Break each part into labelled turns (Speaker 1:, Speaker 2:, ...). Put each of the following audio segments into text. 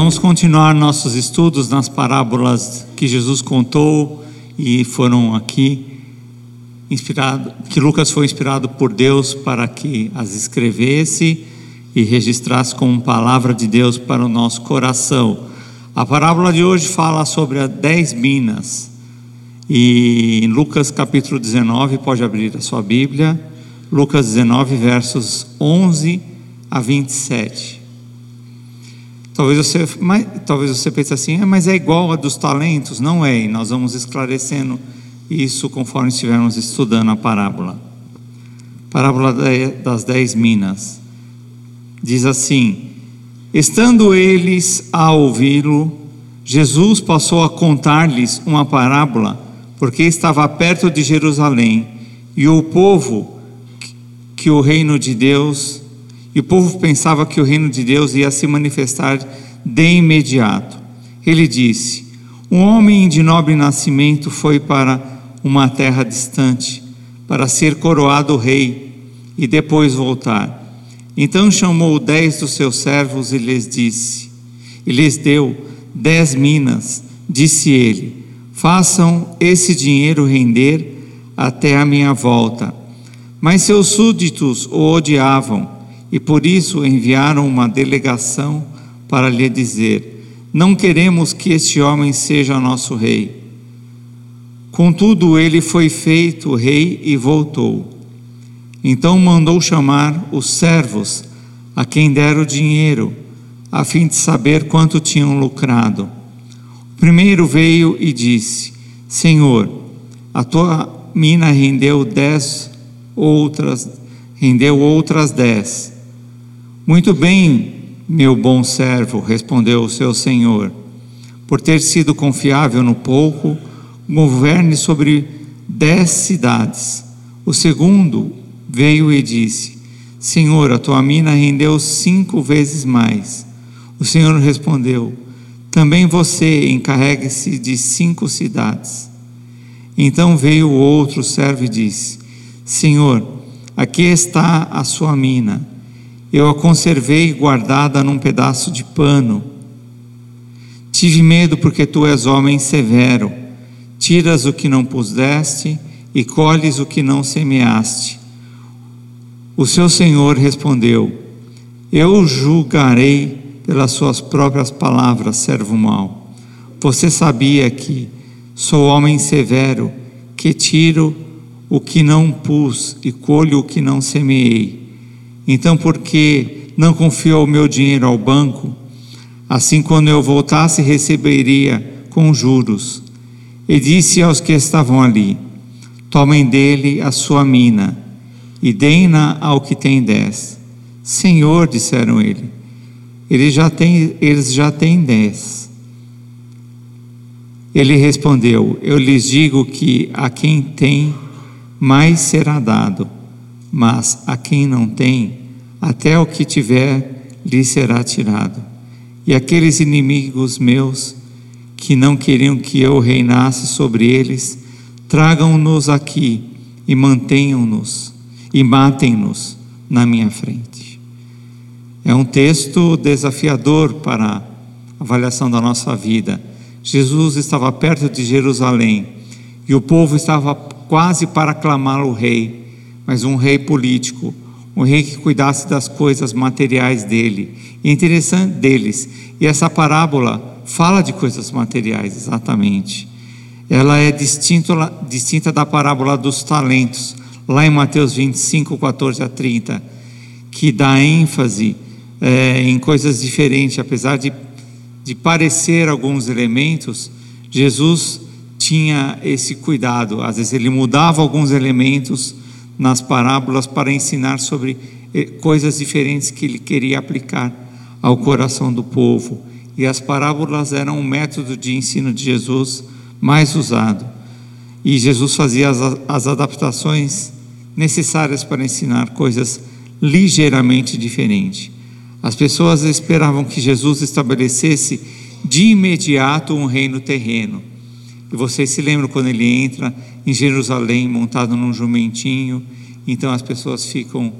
Speaker 1: vamos continuar nossos estudos nas parábolas que Jesus contou e foram aqui inspirado, que Lucas foi inspirado por Deus para que as escrevesse e registrasse como palavra de Deus para o nosso coração. A parábola de hoje fala sobre as dez minas. E em Lucas capítulo 19, pode abrir a sua Bíblia, Lucas 19, versos 11 a 27. Talvez você, mas, talvez você pense assim, é, mas é igual a dos talentos? Não é, e nós vamos esclarecendo isso conforme estivermos estudando a parábola. Parábola das dez minas. Diz assim: Estando eles a ouvi-lo, Jesus passou a contar-lhes uma parábola, porque estava perto de Jerusalém, e o povo que o reino de Deus, e o povo pensava que o reino de Deus ia se manifestar de imediato. Ele disse: Um homem de nobre nascimento foi para uma terra distante, para ser coroado rei e depois voltar. Então chamou dez dos seus servos e lhes disse, e lhes deu dez minas. Disse ele: Façam esse dinheiro render até a minha volta. Mas seus súditos o odiavam e por isso enviaram uma delegação para lhe dizer: Não queremos que este homem seja nosso rei. Contudo, ele foi feito rei e voltou. Então mandou chamar os servos, a quem deram dinheiro, a fim de saber quanto tinham lucrado. O primeiro veio e disse: Senhor, a tua mina rendeu dez outras, rendeu outras dez. Muito bem, meu bom servo, respondeu o seu senhor, por ter sido confiável no pouco governe sobre dez cidades. O segundo veio e disse: Senhor, a tua mina rendeu cinco vezes mais. O Senhor respondeu: Também você encarregue-se de cinco cidades. Então veio o outro servo e disse: Senhor, aqui está a sua mina. Eu a conservei guardada num pedaço de pano. Tive medo porque tu és homem severo tiras o que não puseste e colhes o que não semeaste. O seu senhor respondeu: Eu julgarei pelas suas próprias palavras, servo mau. Você sabia que sou homem severo, que tiro o que não pus e colho o que não semeei. Então, por que não confiou o meu dinheiro ao banco? Assim, quando eu voltasse, receberia com juros. E disse aos que estavam ali: Tomem dele a sua mina e deem-na ao que tem dez. Senhor, disseram ele, eles já têm, eles já têm dez. Ele respondeu: Eu lhes digo que a quem tem, mais será dado, mas a quem não tem, até o que tiver lhe será tirado. E aqueles inimigos meus, que não queriam que eu reinasse sobre eles, tragam-nos aqui e mantenham-nos e matem-nos na minha frente. É um texto desafiador para a avaliação da nossa vida. Jesus estava perto de Jerusalém e o povo estava quase para aclamá-lo rei, mas um rei político, um rei que cuidasse das coisas materiais dele, e interessante deles. E essa parábola fala de coisas materiais, exatamente. Ela é distinta, distinta da parábola dos talentos, lá em Mateus 25, 14 a 30, que dá ênfase é, em coisas diferentes, apesar de, de parecer alguns elementos, Jesus tinha esse cuidado. Às vezes ele mudava alguns elementos nas parábolas para ensinar sobre eh, coisas diferentes que ele queria aplicar ao coração do povo e as parábolas eram o método de ensino de Jesus mais usado. E Jesus fazia as, as adaptações necessárias para ensinar coisas ligeiramente diferentes. As pessoas esperavam que Jesus estabelecesse de imediato um reino terreno. E vocês se lembram quando ele entra em Jerusalém montado num jumentinho, então as pessoas ficam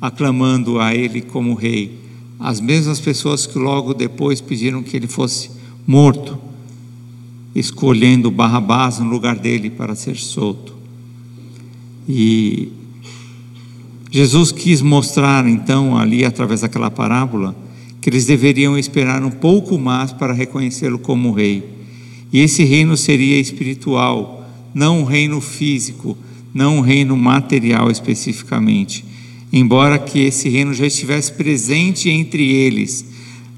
Speaker 1: aclamando a ele como rei. as mesmas pessoas que logo depois pediram que ele fosse morto, escolhendo Barrabás no lugar dele para ser solto. E Jesus quis mostrar então ali através daquela parábola que eles deveriam esperar um pouco mais para reconhecê-lo como rei. E esse reino seria espiritual, não um reino físico, não um reino material especificamente. Embora que esse reino já estivesse presente entre eles,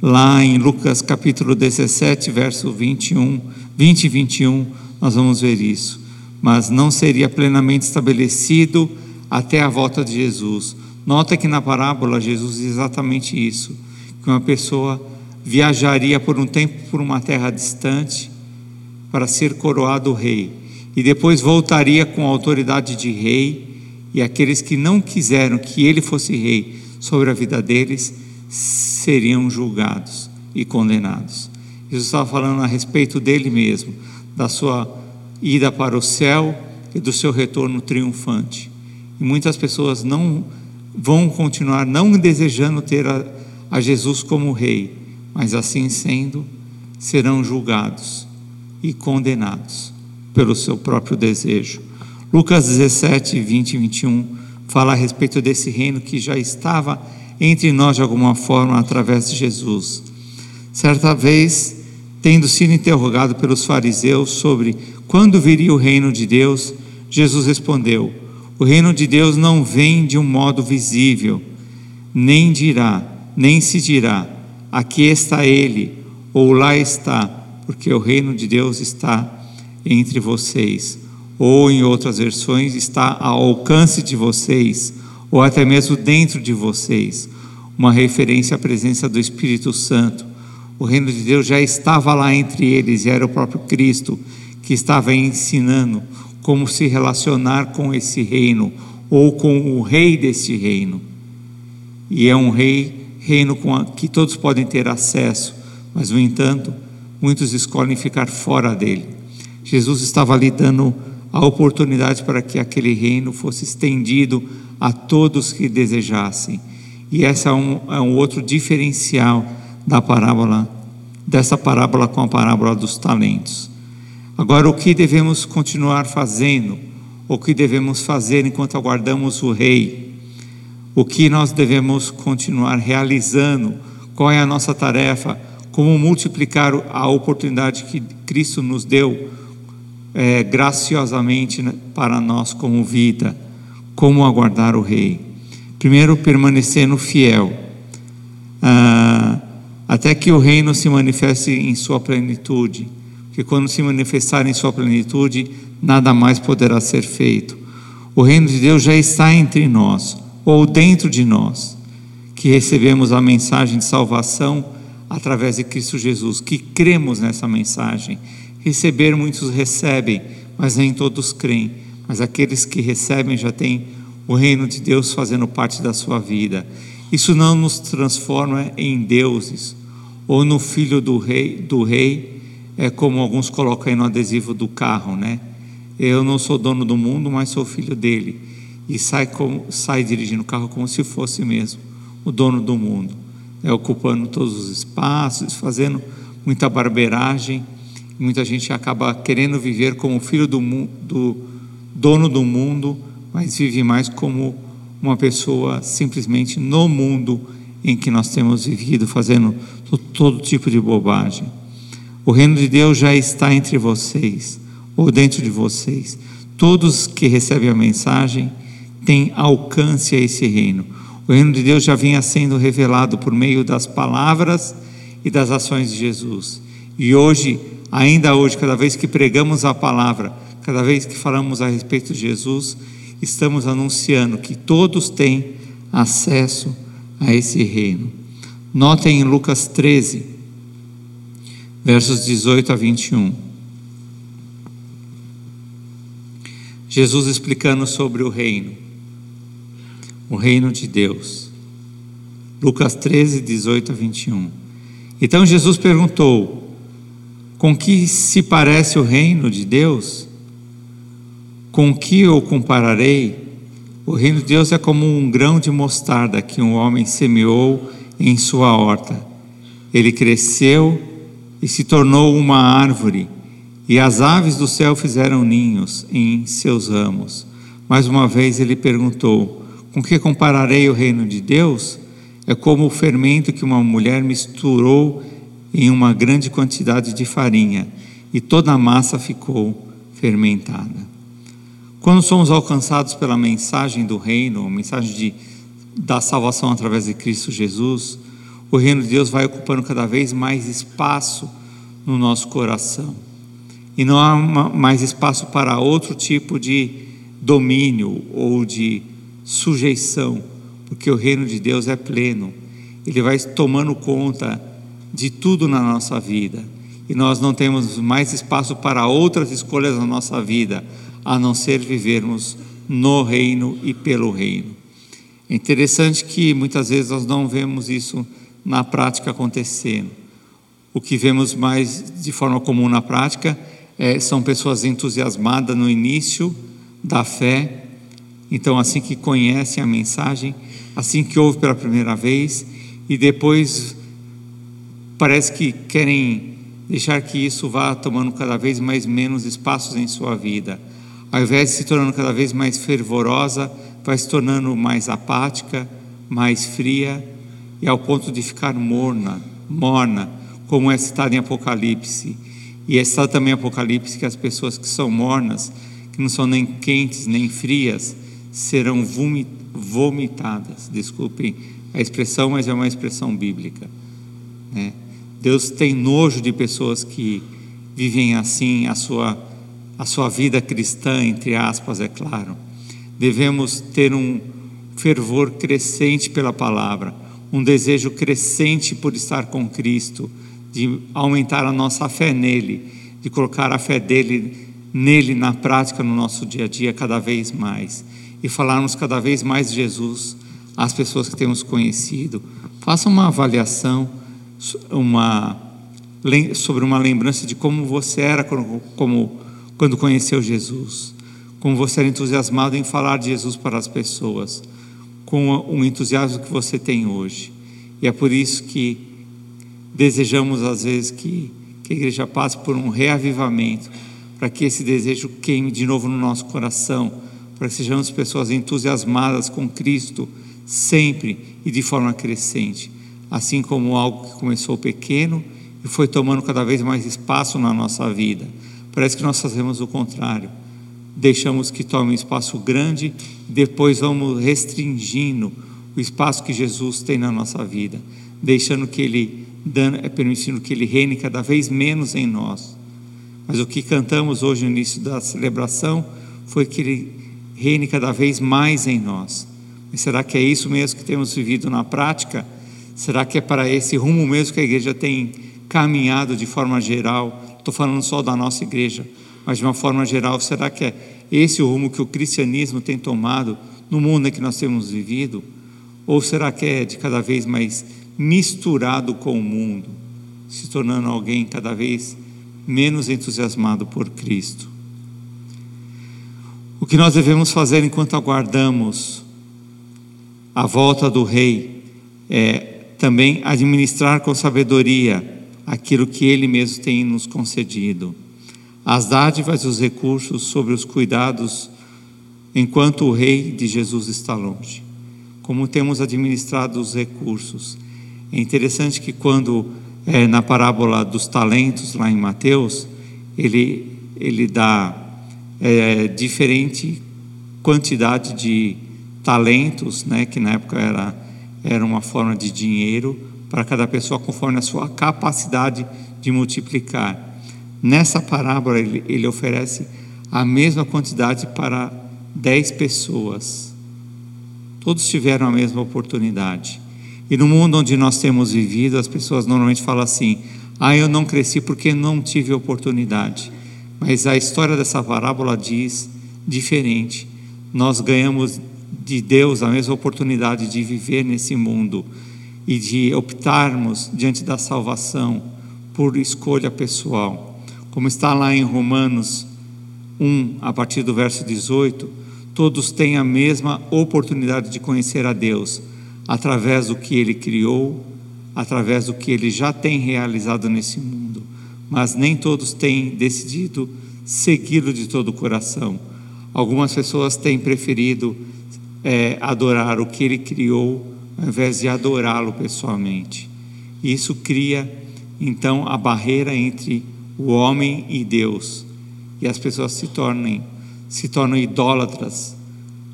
Speaker 1: lá em Lucas capítulo 17, verso 21, 20 e 21, nós vamos ver isso. Mas não seria plenamente estabelecido até a volta de Jesus. Nota que na parábola Jesus diz exatamente isso: que uma pessoa viajaria por um tempo por uma terra distante para ser coroado rei e depois voltaria com a autoridade de rei e aqueles que não quiseram que ele fosse rei sobre a vida deles seriam julgados e condenados. Jesus estava falando a respeito dele mesmo, da sua ida para o céu e do seu retorno triunfante. E muitas pessoas não vão continuar não desejando ter a, a Jesus como rei, mas assim sendo, serão julgados e condenados pelo seu próprio desejo. Lucas 17, 20 e 21 fala a respeito desse reino que já estava entre nós de alguma forma através de Jesus. Certa vez, tendo sido interrogado pelos fariseus sobre quando viria o reino de Deus, Jesus respondeu: o reino de Deus não vem de um modo visível, nem dirá, nem se dirá, aqui está ele, ou lá está, porque o reino de Deus está entre vocês. Ou em outras versões, está ao alcance de vocês, ou até mesmo dentro de vocês. Uma referência à presença do Espírito Santo. O reino de Deus já estava lá entre eles e era o próprio Cristo que estava ensinando como se relacionar com esse reino ou com o rei desse reino. E é um rei, reino a, que todos podem ter acesso, mas no entanto, muitos escolhem ficar fora dele. Jesus estava ali dando a oportunidade para que aquele reino fosse estendido a todos que desejassem. E essa é um, é um outro diferencial da parábola, dessa parábola com a parábola dos talentos. Agora, o que devemos continuar fazendo? O que devemos fazer enquanto aguardamos o Rei? O que nós devemos continuar realizando? Qual é a nossa tarefa? Como multiplicar a oportunidade que Cristo nos deu é, graciosamente né, para nós como vida? Como aguardar o Rei? Primeiro, permanecendo fiel, ah, até que o reino se manifeste em sua plenitude que quando se manifestar em sua plenitude, nada mais poderá ser feito. O reino de Deus já está entre nós, ou dentro de nós, que recebemos a mensagem de salvação através de Cristo Jesus, que cremos nessa mensagem. Receber, muitos recebem, mas nem todos creem. Mas aqueles que recebem já têm o reino de Deus fazendo parte da sua vida. Isso não nos transforma em deuses ou no filho do rei, do rei é como alguns colocam aí no adesivo do carro, né? Eu não sou dono do mundo, mas sou filho dele. E sai, como, sai dirigindo o carro como se fosse mesmo o dono do mundo, é, ocupando todos os espaços, fazendo muita barbeiragem. Muita gente acaba querendo viver como filho do, do dono do mundo, mas vive mais como uma pessoa simplesmente no mundo em que nós temos vivido, fazendo todo tipo de bobagem. O reino de Deus já está entre vocês, ou dentro de vocês. Todos que recebem a mensagem têm alcance a esse reino. O reino de Deus já vinha sendo revelado por meio das palavras e das ações de Jesus. E hoje, ainda hoje, cada vez que pregamos a palavra, cada vez que falamos a respeito de Jesus, estamos anunciando que todos têm acesso a esse reino. Notem em Lucas 13, versos 18 a 21. Jesus explicando sobre o reino, o reino de Deus. Lucas 13, 18 a 21. Então Jesus perguntou: Com que se parece o reino de Deus? Com que eu compararei? O reino de Deus é como um grão de mostarda que um homem semeou em sua horta. Ele cresceu e se tornou uma árvore, e as aves do céu fizeram ninhos em seus ramos. Mais uma vez ele perguntou: Com que compararei o reino de Deus? É como o fermento que uma mulher misturou em uma grande quantidade de farinha, e toda a massa ficou fermentada. Quando somos alcançados pela mensagem do reino, a mensagem de, da salvação através de Cristo Jesus, o reino de Deus vai ocupando cada vez mais espaço no nosso coração. E não há mais espaço para outro tipo de domínio ou de sujeição, porque o reino de Deus é pleno. Ele vai tomando conta de tudo na nossa vida. E nós não temos mais espaço para outras escolhas na nossa vida a não ser vivermos no reino e pelo reino. É interessante que muitas vezes nós não vemos isso na prática acontecendo. O que vemos mais de forma comum na prática é, são pessoas entusiasmadas no início da fé, então assim que conhecem a mensagem, assim que ouvem pela primeira vez e depois parece que querem deixar que isso vá tomando cada vez mais menos espaços em sua vida ao invés de se tornando cada vez mais fervorosa, vai se tornando mais apática, mais fria e ao ponto de ficar morna, morna, como é citado em Apocalipse. E é citado também em Apocalipse que as pessoas que são mornas, que não são nem quentes nem frias, serão vomitadas. Desculpem a expressão, mas é uma expressão bíblica. Né? Deus tem nojo de pessoas que vivem assim a sua a sua vida cristã, entre aspas, é claro. Devemos ter um fervor crescente pela palavra, um desejo crescente por estar com Cristo, de aumentar a nossa fé nele, de colocar a fé dele nele na prática no nosso dia a dia cada vez mais e falarmos cada vez mais de Jesus às pessoas que temos conhecido. Faça uma avaliação uma, sobre uma lembrança de como você era como, como quando conheceu Jesus, como você era entusiasmado em falar de Jesus para as pessoas, com o entusiasmo que você tem hoje. E é por isso que desejamos às vezes que, que a igreja passe por um reavivamento, para que esse desejo queime de novo no nosso coração, para que sejamos pessoas entusiasmadas com Cristo sempre e de forma crescente, assim como algo que começou pequeno e foi tomando cada vez mais espaço na nossa vida Parece que nós fazemos o contrário. Deixamos que tome um espaço grande, depois vamos restringindo o espaço que Jesus tem na nossa vida, deixando que Ele, dando, é, permitindo que Ele reine cada vez menos em nós. Mas o que cantamos hoje no início da celebração foi que Ele reine cada vez mais em nós. Mas será que é isso mesmo que temos vivido na prática? Será que é para esse rumo mesmo que a igreja tem caminhado de forma geral Estou falando só da nossa igreja, mas de uma forma geral, será que é esse o rumo que o cristianismo tem tomado no mundo em que nós temos vivido? Ou será que é de cada vez mais misturado com o mundo, se tornando alguém cada vez menos entusiasmado por Cristo? O que nós devemos fazer enquanto aguardamos a volta do Rei é também administrar com sabedoria aquilo que Ele mesmo tem nos concedido, as dádivas e os recursos sobre os cuidados, enquanto o Rei de Jesus está longe. Como temos administrado os recursos. É interessante que quando é, na parábola dos talentos lá em Mateus, ele, ele dá é, diferente quantidade de talentos, né, que na época era, era uma forma de dinheiro, para cada pessoa conforme a sua capacidade de multiplicar. Nessa parábola, ele, ele oferece a mesma quantidade para dez pessoas. Todos tiveram a mesma oportunidade. E no mundo onde nós temos vivido, as pessoas normalmente falam assim: ah, eu não cresci porque não tive oportunidade. Mas a história dessa parábola diz diferente. Nós ganhamos de Deus a mesma oportunidade de viver nesse mundo e de optarmos diante da salvação por escolha pessoal. Como está lá em Romanos 1, a partir do verso 18, todos têm a mesma oportunidade de conhecer a Deus, através do que ele criou, através do que ele já tem realizado nesse mundo. Mas nem todos têm decidido segui-lo de todo o coração. Algumas pessoas têm preferido é, adorar o que ele criou ao invés de adorá-lo pessoalmente. Isso cria então a barreira entre o homem e Deus, e as pessoas se tornem se tornam idólatras.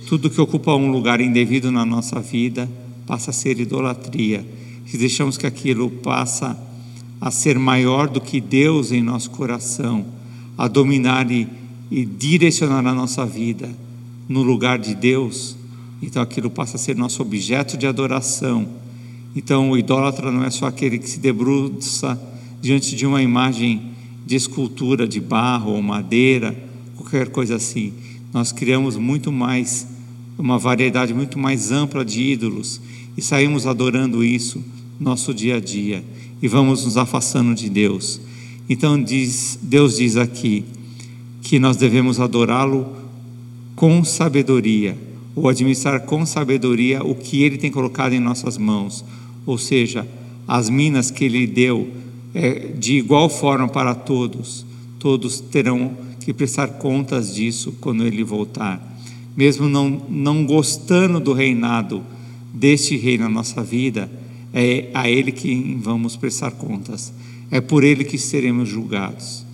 Speaker 1: Tudo que ocupa um lugar indevido na nossa vida passa a ser idolatria. Se deixamos que aquilo passa a ser maior do que Deus em nosso coração, a dominar e, e direcionar a nossa vida no lugar de Deus, então aquilo passa a ser nosso objeto de adoração. Então o idólatra não é só aquele que se debruça diante de uma imagem de escultura de barro ou madeira, qualquer coisa assim. Nós criamos muito mais, uma variedade muito mais ampla de ídolos e saímos adorando isso nosso dia a dia e vamos nos afastando de Deus. Então diz, Deus diz aqui que nós devemos adorá-lo com sabedoria ou administrar com sabedoria o que Ele tem colocado em nossas mãos, ou seja, as minas que Ele deu é, de igual forma para todos. Todos terão que prestar contas disso quando Ele voltar. Mesmo não, não gostando do reinado deste rei na nossa vida, é a Ele que vamos prestar contas. É por Ele que seremos julgados.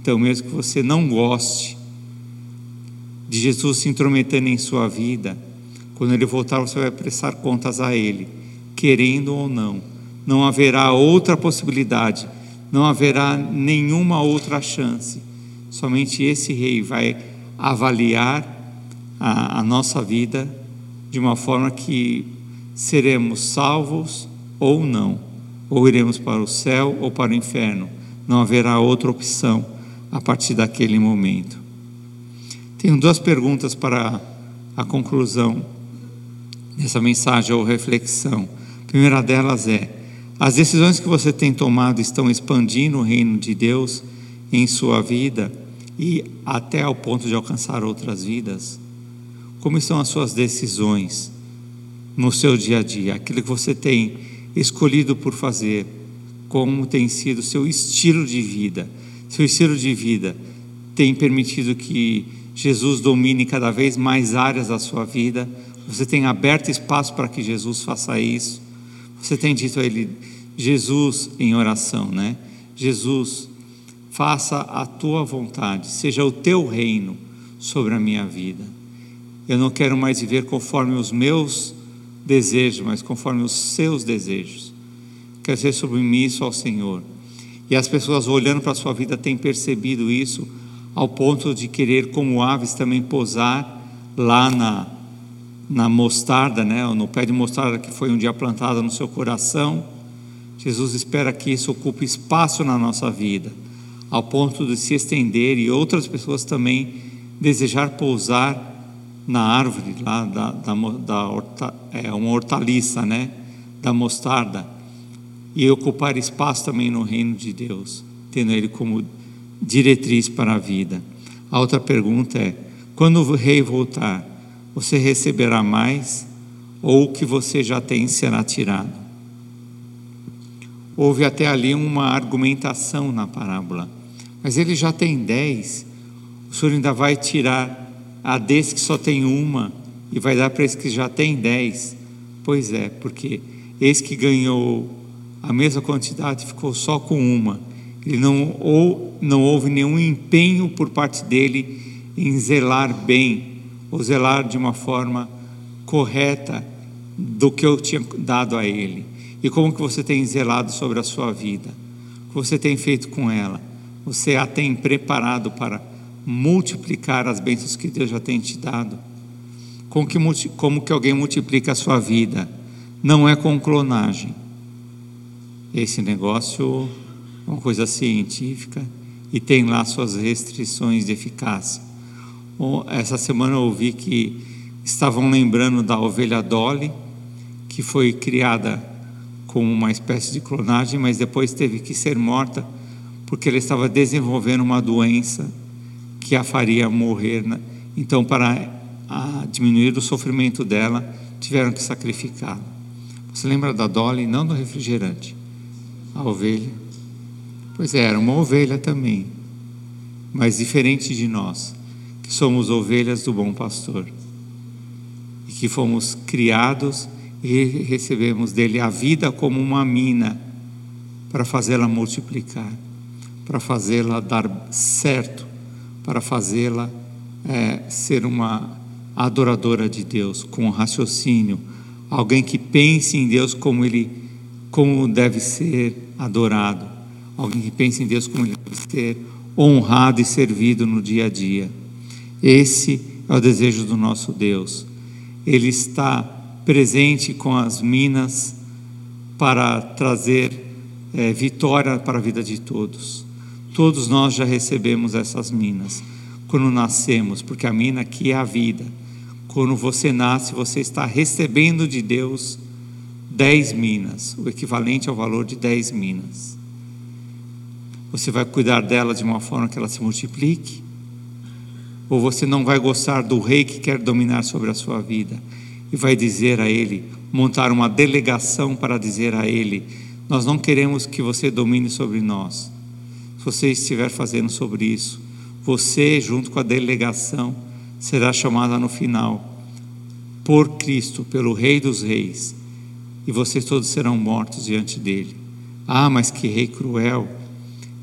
Speaker 1: Então, mesmo que você não goste de Jesus se intrometendo em sua vida, quando ele voltar, você vai prestar contas a ele, querendo ou não. Não haverá outra possibilidade, não haverá nenhuma outra chance. Somente esse rei vai avaliar a, a nossa vida de uma forma que seremos salvos ou não, ou iremos para o céu ou para o inferno. Não haverá outra opção a partir daquele momento. Tenho duas perguntas para a conclusão dessa mensagem ou reflexão. A primeira delas é: as decisões que você tem tomado estão expandindo o reino de Deus em sua vida e até ao ponto de alcançar outras vidas? Como estão as suas decisões no seu dia a dia? Aquilo que você tem escolhido por fazer? Como tem sido seu estilo de vida? Seu estilo de vida tem permitido que Jesus domine cada vez mais áreas da sua vida. Você tem aberto espaço para que Jesus faça isso. Você tem dito a Ele, Jesus, em oração, né? Jesus, faça a tua vontade, seja o teu reino sobre a minha vida. Eu não quero mais viver conforme os meus desejos, mas conforme os seus desejos. Quero ser submisso ao Senhor. E as pessoas olhando para a sua vida têm percebido isso ao ponto de querer, como aves, também pousar lá na, na mostarda, né, no pé de mostarda que foi um dia plantada no seu coração. Jesus espera que isso ocupe espaço na nossa vida, ao ponto de se estender e outras pessoas também desejar pousar na árvore lá da, da, da horta, é uma hortaliça, né, da mostarda, e ocupar espaço também no reino de Deus, tendo Ele como diretriz para a vida. A outra pergunta é: quando o rei voltar, você receberá mais ou o que você já tem será tirado? Houve até ali uma argumentação na parábola, mas ele já tem dez, o senhor ainda vai tirar a desse que só tem uma e vai dar para esse que já tem dez? Pois é, porque esse que ganhou a mesma quantidade ficou só com uma ele não, ou, não houve nenhum empenho por parte dele em zelar bem, ou zelar de uma forma correta do que eu tinha dado a ele. E como que você tem zelado sobre a sua vida? O que você tem feito com ela? Você a tem preparado para multiplicar as bênçãos que Deus já tem te dado? Como que, como que alguém multiplica a sua vida? Não é com clonagem. Esse negócio uma coisa científica e tem lá suas restrições de eficácia. Essa semana eu ouvi que estavam lembrando da ovelha Dolly, que foi criada como uma espécie de clonagem, mas depois teve que ser morta porque ela estava desenvolvendo uma doença que a faria morrer. Né? Então, para diminuir o sofrimento dela, tiveram que sacrificá-la. Você lembra da Dolly, não do refrigerante? A ovelha. Pois é, era uma ovelha também, mas diferente de nós, que somos ovelhas do bom pastor e que fomos criados e recebemos dele a vida como uma mina para fazê-la multiplicar, para fazê-la dar certo, para fazê-la é, ser uma adoradora de Deus com raciocínio, alguém que pense em Deus como ele como deve ser adorado, alguém que pense em Deus como ele deve ser honrado e servido no dia a dia. Esse é o desejo do nosso Deus. Ele está presente com as minas para trazer é, vitória para a vida de todos. Todos nós já recebemos essas minas quando nascemos, porque a mina aqui é a vida. Quando você nasce, você está recebendo de Deus dez minas, o equivalente ao valor de dez minas. Você vai cuidar dela de uma forma que ela se multiplique? Ou você não vai gostar do rei que quer dominar sobre a sua vida e vai dizer a ele, montar uma delegação para dizer a ele: Nós não queremos que você domine sobre nós. Se você estiver fazendo sobre isso, você, junto com a delegação, será chamada no final por Cristo, pelo Rei dos Reis, e vocês todos serão mortos diante dele. Ah, mas que rei cruel!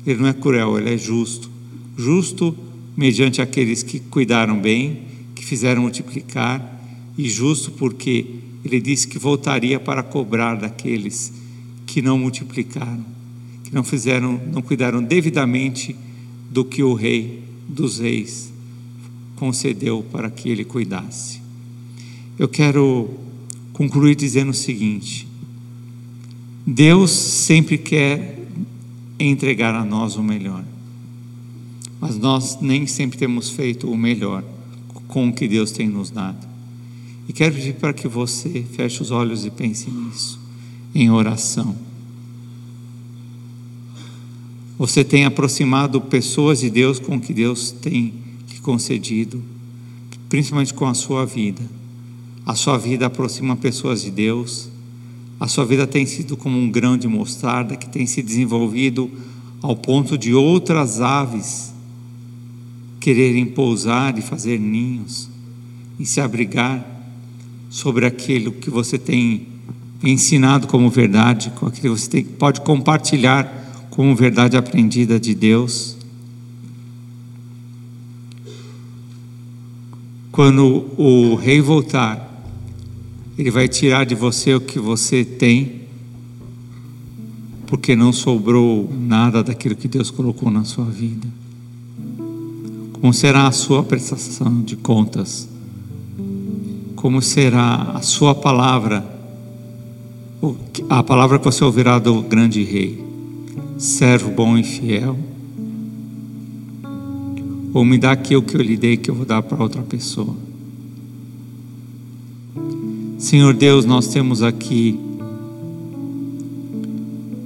Speaker 1: Ele não é cruel, ele é justo. Justo mediante aqueles que cuidaram bem, que fizeram multiplicar, e justo porque ele disse que voltaria para cobrar daqueles que não multiplicaram, que não fizeram, não cuidaram devidamente do que o rei dos reis concedeu para que ele cuidasse. Eu quero concluir dizendo o seguinte: Deus sempre quer entregar a nós o melhor, mas nós nem sempre temos feito o melhor com o que Deus tem nos dado. E quero pedir para que você feche os olhos e pense nisso, em oração. Você tem aproximado pessoas de Deus com o que Deus tem lhe concedido, principalmente com a sua vida. A sua vida aproxima pessoas de Deus. A sua vida tem sido como um grão de mostarda que tem se desenvolvido ao ponto de outras aves quererem pousar e fazer ninhos e se abrigar sobre aquilo que você tem ensinado como verdade, com aquilo que você tem, pode compartilhar como verdade aprendida de Deus. Quando o rei voltar, ele vai tirar de você o que você tem, porque não sobrou nada daquilo que Deus colocou na sua vida. Como será a sua prestação de contas? Como será a sua palavra? A palavra que você ouvirá do grande rei, servo bom e fiel. Ou me dá aquilo que eu lhe dei que eu vou dar para outra pessoa. Senhor Deus, nós temos aqui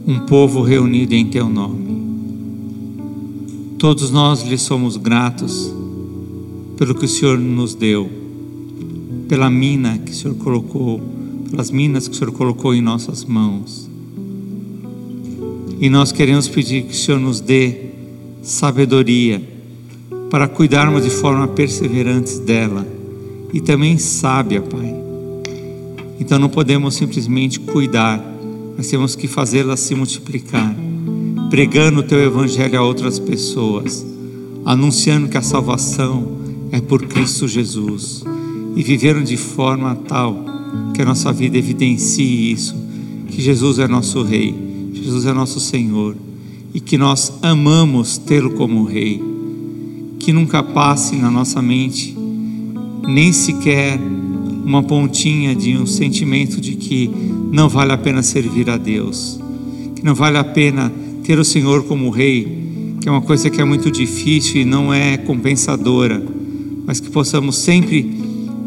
Speaker 1: um povo reunido em Teu nome. Todos nós lhe somos gratos pelo que o Senhor nos deu, pela mina que o Senhor colocou, pelas minas que o Senhor colocou em nossas mãos. E nós queremos pedir que o Senhor nos dê sabedoria para cuidarmos de forma perseverante dela e também sábia, Pai então não podemos simplesmente cuidar, mas temos que fazê-la se multiplicar, pregando o teu evangelho a outras pessoas, anunciando que a salvação é por Cristo Jesus e viveram de forma tal que a nossa vida evidencie isso, que Jesus é nosso rei, Jesus é nosso Senhor e que nós amamos tê-lo como rei. Que nunca passe na nossa mente nem sequer uma pontinha de um sentimento de que não vale a pena servir a Deus, que não vale a pena ter o Senhor como Rei, que é uma coisa que é muito difícil e não é compensadora, mas que possamos sempre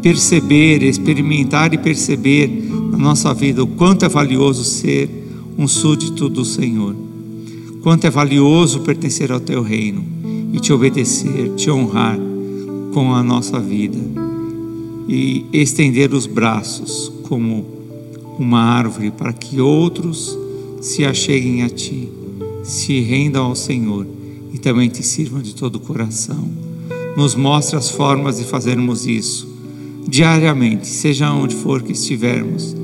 Speaker 1: perceber, experimentar e perceber na nossa vida o quanto é valioso ser um súdito do Senhor, quanto é valioso pertencer ao Teu reino e te obedecer, te honrar com a nossa vida e estender os braços como uma árvore para que outros se acheguem a Ti, se rendam ao Senhor e também te sirvam de todo o coração. Nos mostre as formas de fazermos isso diariamente, seja onde for que estivermos,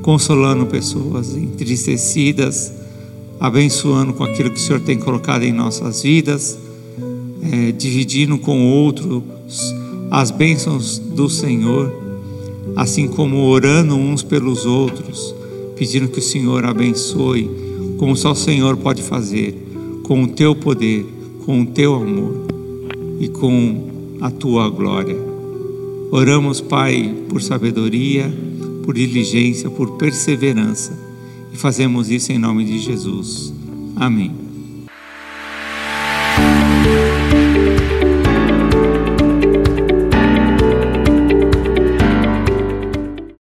Speaker 1: consolando pessoas entristecidas, abençoando com aquilo que o Senhor tem colocado em nossas vidas, é, dividindo com outros as bênçãos do Senhor, assim como orando uns pelos outros, pedindo que o Senhor abençoe, como só o Senhor pode fazer, com o teu poder, com o teu amor e com a tua glória. Oramos, Pai, por sabedoria, por diligência, por perseverança e fazemos isso em nome de Jesus. Amém.